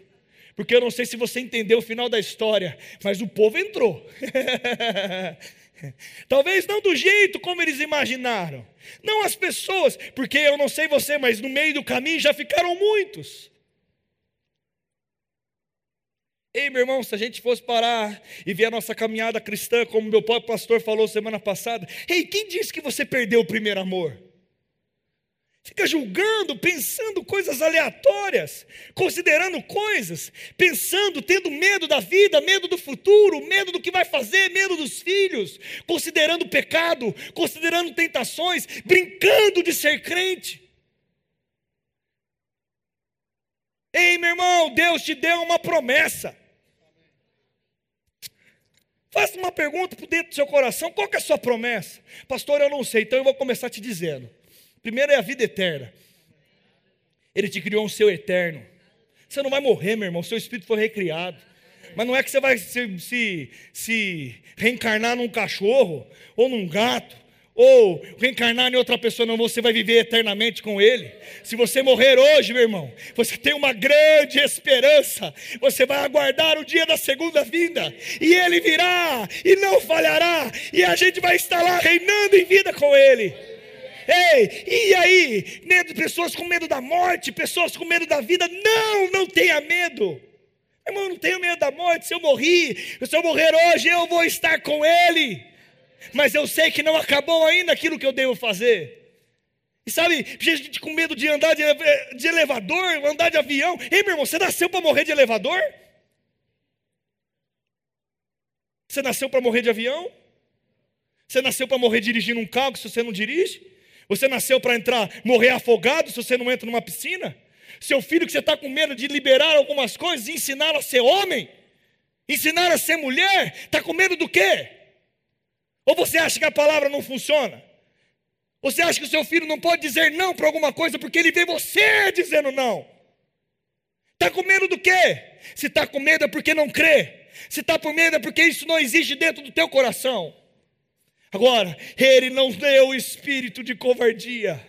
Porque eu não sei se você entendeu o final da história, mas o povo entrou. [laughs] Talvez não do jeito como eles imaginaram. Não as pessoas, porque eu não sei você, mas no meio do caminho já ficaram muitos. Ei, meu irmão, se a gente fosse parar e ver a nossa caminhada cristã, como meu próprio pastor falou semana passada, ei, quem disse que você perdeu o primeiro amor? Fica julgando, pensando coisas aleatórias, considerando coisas, pensando, tendo medo da vida, medo do futuro, medo do que vai fazer, medo dos filhos, considerando pecado, considerando tentações, brincando de ser crente. Ei, meu irmão, Deus te deu uma promessa. Faça uma pergunta por dentro do seu coração: qual é a sua promessa? Pastor, eu não sei, então eu vou começar te dizendo. Primeiro é a vida eterna. Ele te criou um seu eterno. Você não vai morrer, meu irmão, seu espírito foi recriado. Mas não é que você vai se, se, se reencarnar num cachorro, ou num gato, ou reencarnar em outra pessoa, não, você vai viver eternamente com Ele. Se você morrer hoje, meu irmão, você tem uma grande esperança, você vai aguardar o dia da segunda vinda, e Ele virá, e não falhará, e a gente vai estar lá reinando em vida com Ele. Ei, e aí? Medo, pessoas com medo da morte, pessoas com medo da vida. Não, não tenha medo. Irmão, não tenho medo da morte. Se eu morrer, se eu morrer hoje, eu vou estar com Ele. Mas eu sei que não acabou ainda aquilo que eu devo fazer. E sabe, gente com medo de andar de, de elevador, andar de avião. Ei, meu irmão, você nasceu para morrer de elevador? Você nasceu para morrer de avião? Você nasceu para morrer dirigindo um carro se você não dirige? Você nasceu para entrar, morrer afogado se você não entra numa piscina? Seu filho que você está com medo de liberar algumas coisas, ensinar a ser homem, ensinar a ser mulher, está com medo do quê? Ou você acha que a palavra não funciona? Você acha que o seu filho não pode dizer não para alguma coisa porque ele vê você dizendo não? Está com medo do quê? Se está com medo é porque não crê. Se está com medo é porque isso não existe dentro do teu coração. Agora, Ele não deu espírito de covardia,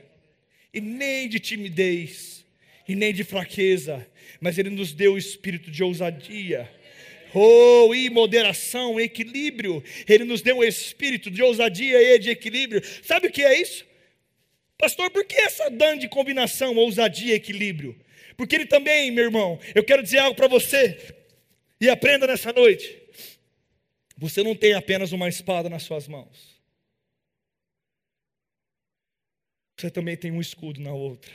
e nem de timidez, e nem de fraqueza, mas Ele nos deu o espírito de ousadia. Oh, e moderação, equilíbrio. Ele nos deu um espírito de ousadia e de equilíbrio. Sabe o que é isso? Pastor, por que essa grande combinação, ousadia e equilíbrio? Porque ele também, meu irmão, eu quero dizer algo para você, e aprenda nessa noite. Você não tem apenas uma espada nas suas mãos. Você também tem um escudo na outra.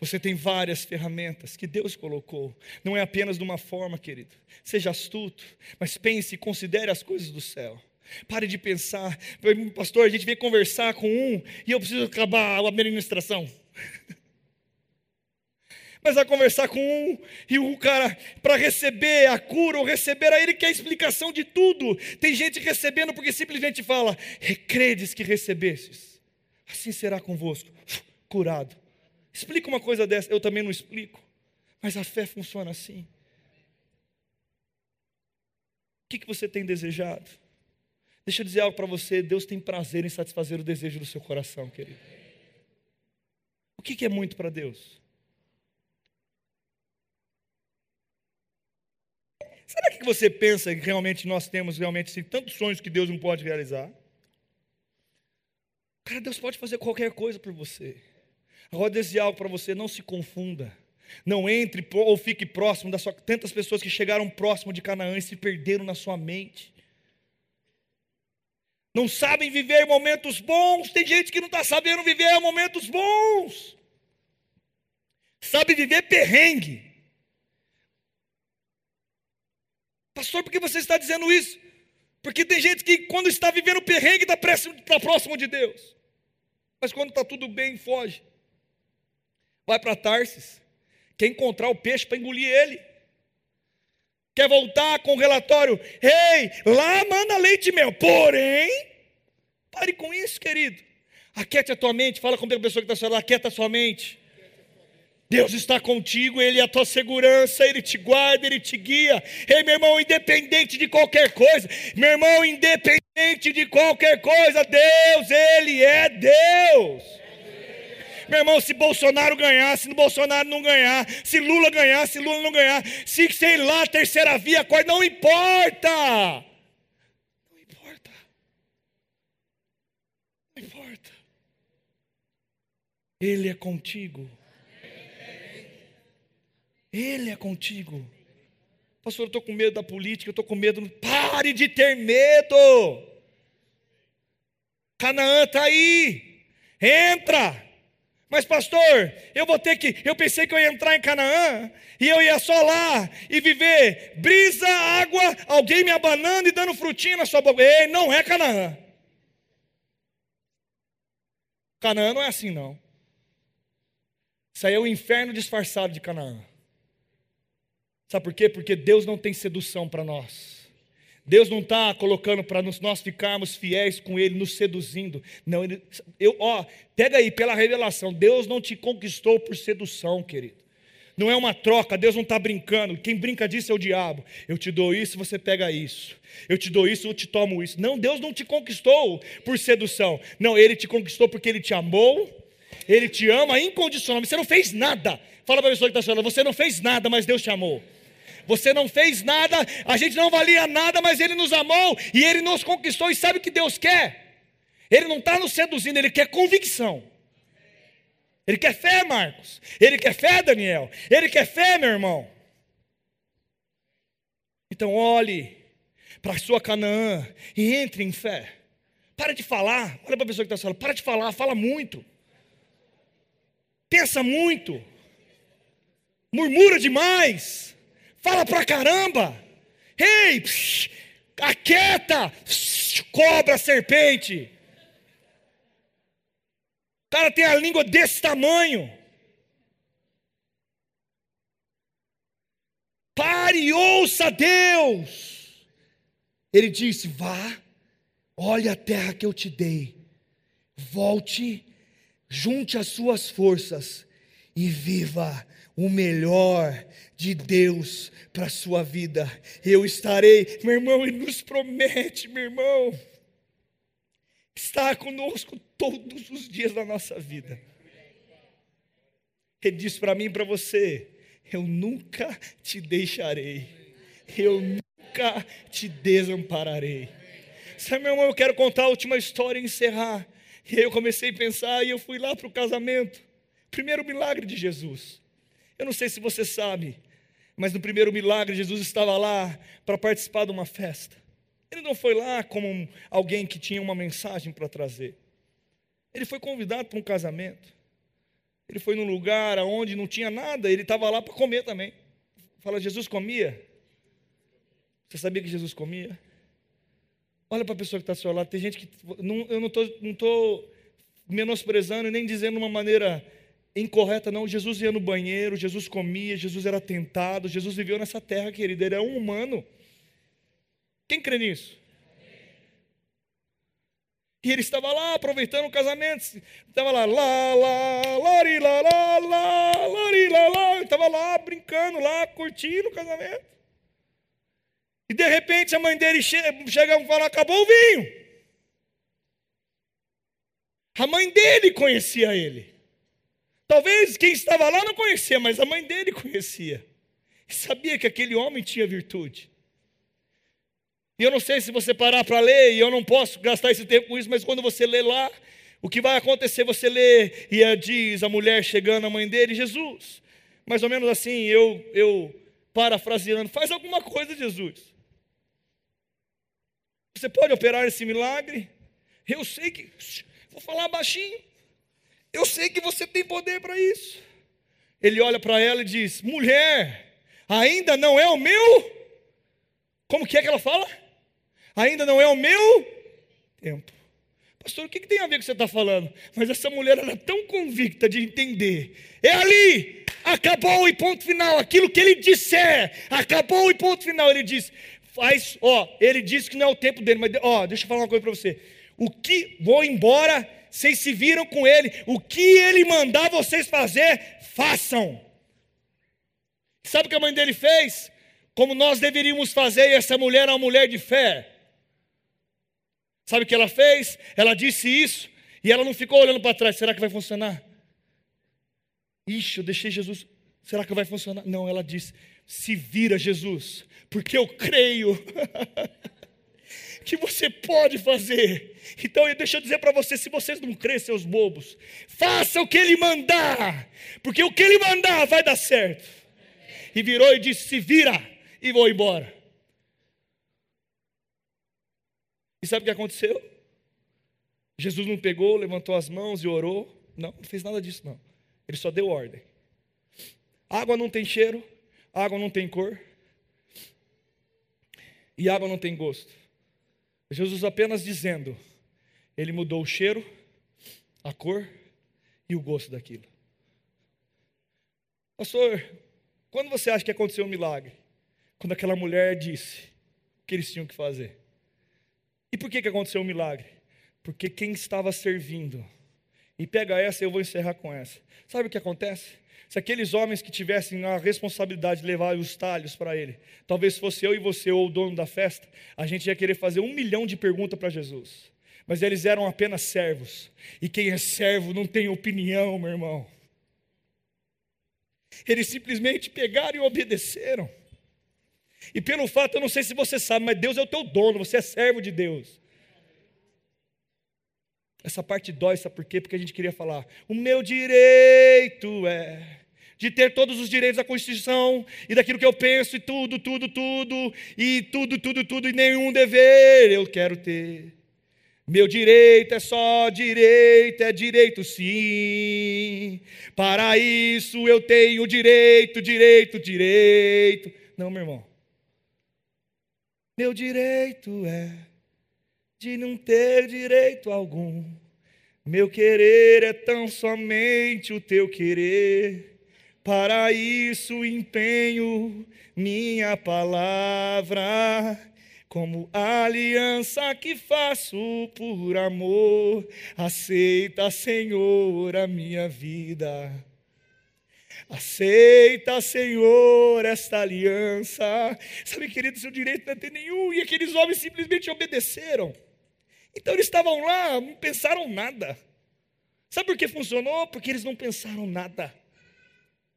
Você tem várias ferramentas que Deus colocou. Não é apenas de uma forma, querido. Seja astuto, mas pense e considere as coisas do céu. Pare de pensar, pastor, a gente vem conversar com um e eu preciso acabar a administração. [laughs] Mas vai conversar com um e o cara, para receber a cura ou receber, aí ele quer explicação de tudo. Tem gente recebendo porque simplesmente fala: recredes que recebestes assim será convosco, curado. Explica uma coisa dessa, eu também não explico, mas a fé funciona assim. O que, que você tem desejado? Deixa eu dizer algo para você: Deus tem prazer em satisfazer o desejo do seu coração, querido. O que, que é muito para Deus? Será que você pensa que realmente nós temos realmente assim, tantos sonhos que Deus não pode realizar? Cara, Deus pode fazer qualquer coisa por você. Agora, dizer algo para você: não se confunda. Não entre ou fique próximo da sua. Tantas pessoas que chegaram próximo de Canaã e se perderam na sua mente. Não sabem viver momentos bons. Tem gente que não está sabendo viver momentos bons. Sabe viver perrengue. Pastor, por que você está dizendo isso? Porque tem gente que, quando está vivendo perrengue, está próximo de Deus. Mas quando está tudo bem, foge. Vai para Tarsis. Quer encontrar o peixe para engolir ele. Quer voltar com o relatório. Ei, lá manda leite meu. Porém, pare com isso, querido. Aquiete a tua mente. Fala com a pessoa que está falando. Aquieta a sua mente. Deus está contigo, Ele é a tua segurança, Ele te guarda, Ele te guia. Ei, meu irmão, independente de qualquer coisa, meu irmão, independente de qualquer coisa, Deus, Ele é Deus. Meu irmão, se Bolsonaro ganhar, se Bolsonaro não ganhar, se Lula ganhar, se Lula não ganhar, se sei lá, terceira via, não importa. Não importa. Não importa. Ele é contigo. Ele é contigo. Pastor, eu estou com medo da política, eu estou com medo. Pare de ter medo. Canaã está aí. Entra. Mas, pastor, eu vou ter que. Eu pensei que eu ia entrar em Canaã e eu ia só lá e viver brisa, água, alguém me abanando e dando frutinha na sua boca. Ei, não é Canaã. Canaã não é assim, não. Isso aí é o inferno disfarçado de Canaã. Sabe por quê? Porque Deus não tem sedução para nós. Deus não está colocando para nós ficarmos fiéis com Ele, nos seduzindo. Não, ele, eu, ó, pega aí pela revelação. Deus não te conquistou por sedução, querido. Não é uma troca, Deus não está brincando. Quem brinca disso é o diabo. Eu te dou isso, você pega isso. Eu te dou isso, eu te tomo isso. Não, Deus não te conquistou por sedução. Não, Ele te conquistou porque Ele te amou, Ele te ama incondicionalmente. Você não fez nada. Fala para a pessoa que está falando, você não fez nada, mas Deus te amou. Você não fez nada, a gente não valia nada, mas Ele nos amou e Ele nos conquistou. E sabe o que Deus quer? Ele não está nos seduzindo, Ele quer convicção. Ele quer fé, Marcos. Ele quer fé, Daniel. Ele quer fé, meu irmão. Então olhe para a sua Canaã e entre em fé. Para de falar. Olha para a pessoa que está falando. Para de falar, fala muito. Pensa muito. Murmura demais. Fala pra caramba. Ei, psh, aquieta. Psh, cobra, serpente. O cara tem a língua desse tamanho. Pare e ouça Deus. Ele disse: Vá, olhe a terra que eu te dei, volte, junte as suas forças e viva o melhor de Deus para a sua vida. Eu estarei, meu irmão, ele nos promete, meu irmão, estar conosco todos os dias da nossa vida. Ele disse para mim e para você: Eu nunca te deixarei, eu nunca te desampararei. Sabe, meu irmão, eu quero contar a última história e encerrar. E aí eu comecei a pensar e eu fui lá para o casamento. Primeiro milagre de Jesus. Eu não sei se você sabe, mas no primeiro milagre Jesus estava lá para participar de uma festa. Ele não foi lá como alguém que tinha uma mensagem para trazer. Ele foi convidado para um casamento. Ele foi num lugar onde não tinha nada, ele estava lá para comer também. Fala, Jesus comia? Você sabia que Jesus comia? Olha para a pessoa que está ao seu lado. Tem gente que. Não, eu não estou não tô menosprezando e nem dizendo de uma maneira incorreta, não. Jesus ia no banheiro, Jesus comia, Jesus era tentado, Jesus viveu nessa terra, querido. Ele é um humano. Quem crê nisso? E ele estava lá aproveitando o casamento. Estava lá, lá, lá, lari, lá, lá, lá, lari, lá, lá. Estava lá brincando, lá, curtindo o casamento. E de repente a mãe dele chega, chega e fala: acabou o vinho. A mãe dele conhecia ele. Talvez quem estava lá não conhecia, mas a mãe dele conhecia. Sabia que aquele homem tinha virtude. E eu não sei se você parar para ler, e eu não posso gastar esse tempo com isso, mas quando você lê lá, o que vai acontecer? Você lê e diz a mulher chegando, a mãe dele, Jesus. Mais ou menos assim, eu, eu parafraseando, faz alguma coisa, Jesus. Você pode operar esse milagre? Eu sei que. Vou falar baixinho. Eu sei que você tem poder para isso. Ele olha para ela e diz: Mulher, ainda não é o meu. Como que é que ela fala? Ainda não é o meu tempo. Pastor, o que, tem a ver com o que você está falando? Mas essa mulher era é tão convicta de entender. É ali, acabou e ponto final. Aquilo que ele disser, acabou e ponto final. Ele diz: faz, ó, ele disse que não é o tempo dele, mas ó, deixa eu falar uma coisa para você. O que vou embora, vocês se viram com ele. O que ele mandar vocês fazer, façam. Sabe o que a mãe dele fez? Como nós deveríamos fazer, e essa mulher é uma mulher de fé. Sabe o que ela fez? Ela disse isso e ela não ficou olhando para trás. Será que vai funcionar? Ixi, eu deixei Jesus. Será que vai funcionar? Não, ela disse: se vira, Jesus, porque eu creio. [laughs] que você pode fazer. Então, deixa eu dizer para você: se vocês não crêem, seus bobos, faça o que ele mandar, porque o que ele mandar vai dar certo. E virou e disse: se vira e vou embora. E sabe o que aconteceu? Jesus não pegou, levantou as mãos e orou. Não, não fez nada disso, não. Ele só deu ordem. Água não tem cheiro, água não tem cor, e água não tem gosto. Jesus apenas dizendo, ele mudou o cheiro, a cor e o gosto daquilo. Pastor, quando você acha que aconteceu um milagre? Quando aquela mulher disse o que eles tinham que fazer. E por que, que aconteceu um milagre? Porque quem estava servindo, e pega essa, eu vou encerrar com essa. Sabe o que acontece? Se aqueles homens que tivessem a responsabilidade de levar os talhos para ele, talvez fosse eu e você ou o dono da festa, a gente ia querer fazer um milhão de perguntas para Jesus. Mas eles eram apenas servos. E quem é servo não tem opinião, meu irmão. Eles simplesmente pegaram e obedeceram. E pelo fato, eu não sei se você sabe, mas Deus é o teu dono, você é servo de Deus. Essa parte dói, sabe por quê? Porque a gente queria falar: o meu direito é de ter todos os direitos da Constituição e daquilo que eu penso, e tudo, tudo, tudo, e tudo, tudo, tudo, e nenhum dever eu quero ter. Meu direito é só direito, é direito sim. Para isso eu tenho direito, direito, direito. Não, meu irmão. Meu direito é de não ter direito algum. Meu querer é tão somente o teu querer. Para isso empenho minha palavra, como aliança que faço por amor. Aceita, Senhor, a minha vida. Aceita, Senhor, esta aliança. Sabe, querido, seu direito não é ter nenhum. E aqueles homens simplesmente obedeceram. Então eles estavam lá, não pensaram nada. Sabe por que funcionou? Porque eles não pensaram nada.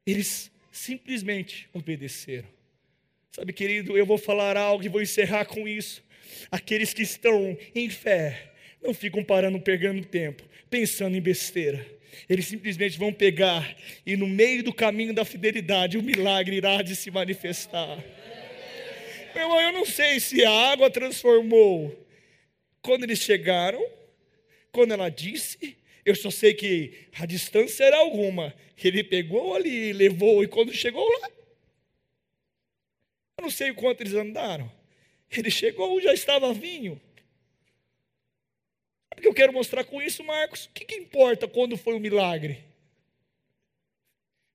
Eles simplesmente obedeceram. Sabe, querido, eu vou falar algo e vou encerrar com isso. Aqueles que estão em fé não ficam parando, pegando tempo, pensando em besteira. Eles simplesmente vão pegar e no meio do caminho da fidelidade o milagre irá de se manifestar. Meu irmão, eu não sei se a água transformou quando eles chegaram, quando ela disse, eu só sei que a distância era alguma. Ele pegou ali, levou, e quando chegou lá, eu não sei quanto eles andaram. Ele chegou, já estava vinho. O que eu quero mostrar com isso, Marcos? O que, que importa quando foi o milagre?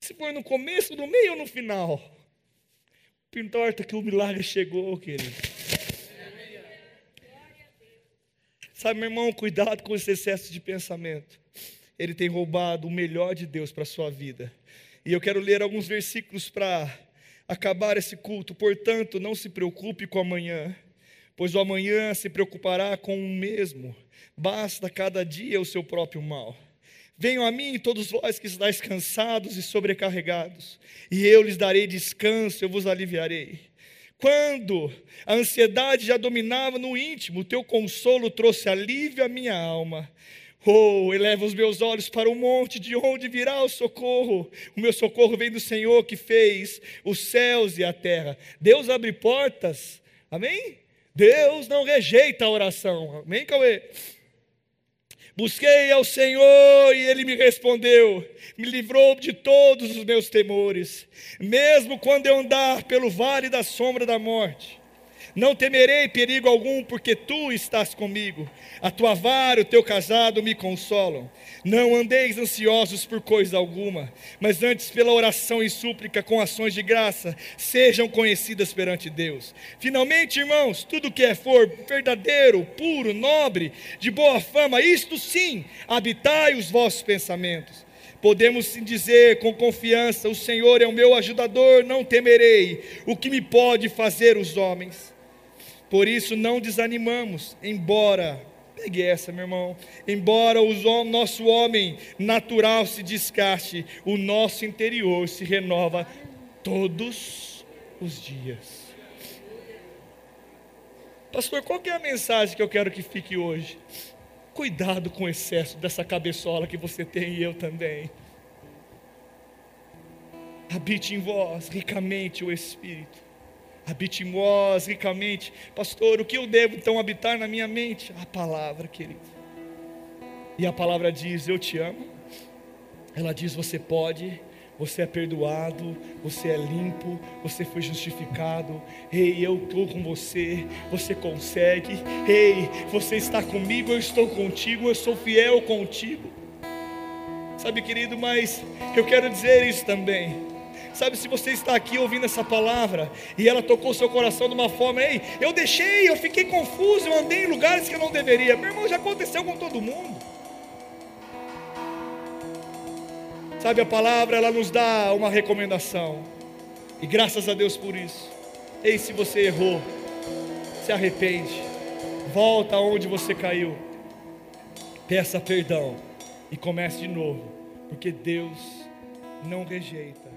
Se foi no começo, no meio ou no final? O que importa é que o milagre chegou, querido. Sabe, meu irmão, cuidado com esse excesso de pensamento. Ele tem roubado o melhor de Deus para a sua vida. E eu quero ler alguns versículos para acabar esse culto. Portanto, não se preocupe com amanhã, pois o amanhã se preocupará com o mesmo. Basta cada dia o seu próprio mal. Venham a mim todos vós que estáis cansados e sobrecarregados, e eu lhes darei descanso, eu vos aliviarei. Quando a ansiedade já dominava no íntimo, o teu consolo trouxe alívio à minha alma. Oh, eleva os meus olhos para o monte, de onde virá o socorro? O meu socorro vem do Senhor que fez os céus e a terra. Deus abre portas, amém? Deus não rejeita a oração, amém, Cauê? Busquei ao Senhor e Ele me respondeu, me livrou de todos os meus temores, mesmo quando eu andar pelo vale da sombra da morte. Não temerei perigo algum, porque tu estás comigo. A tua vara, o teu casado me consolam. Não andeis ansiosos por coisa alguma, mas antes pela oração e súplica com ações de graça, sejam conhecidas perante Deus. Finalmente, irmãos, tudo que é for verdadeiro, puro, nobre, de boa fama, isto sim, habitai os vossos pensamentos. Podemos dizer com confiança: O Senhor é o meu ajudador, não temerei o que me pode fazer os homens. Por isso não desanimamos, embora, pegue essa, meu irmão, embora o nosso homem natural se desgaste, o nosso interior se renova todos os dias. Pastor, qual é a mensagem que eu quero que fique hoje? Cuidado com o excesso dessa cabeçola que você tem e eu também. Habite em vós ricamente o Espírito. Habite em vós ricamente. Pastor, o que eu devo então habitar na minha mente? A palavra, querido. E a palavra diz: Eu te amo. Ela diz: Você pode você é perdoado, você é limpo, você foi justificado. Ei, eu estou com você, você consegue. Ei, você está comigo, eu estou contigo, eu sou fiel contigo. Sabe, querido, mas eu quero dizer isso também. Sabe, se você está aqui ouvindo essa palavra e ela tocou seu coração de uma forma, ei, eu deixei, eu fiquei confuso, eu andei em lugares que eu não deveria. Meu irmão, já aconteceu com todo mundo. Sabe, a palavra ela nos dá uma recomendação. E graças a Deus por isso. Ei, se você errou, se arrepende. Volta aonde você caiu. Peça perdão e comece de novo, porque Deus não rejeita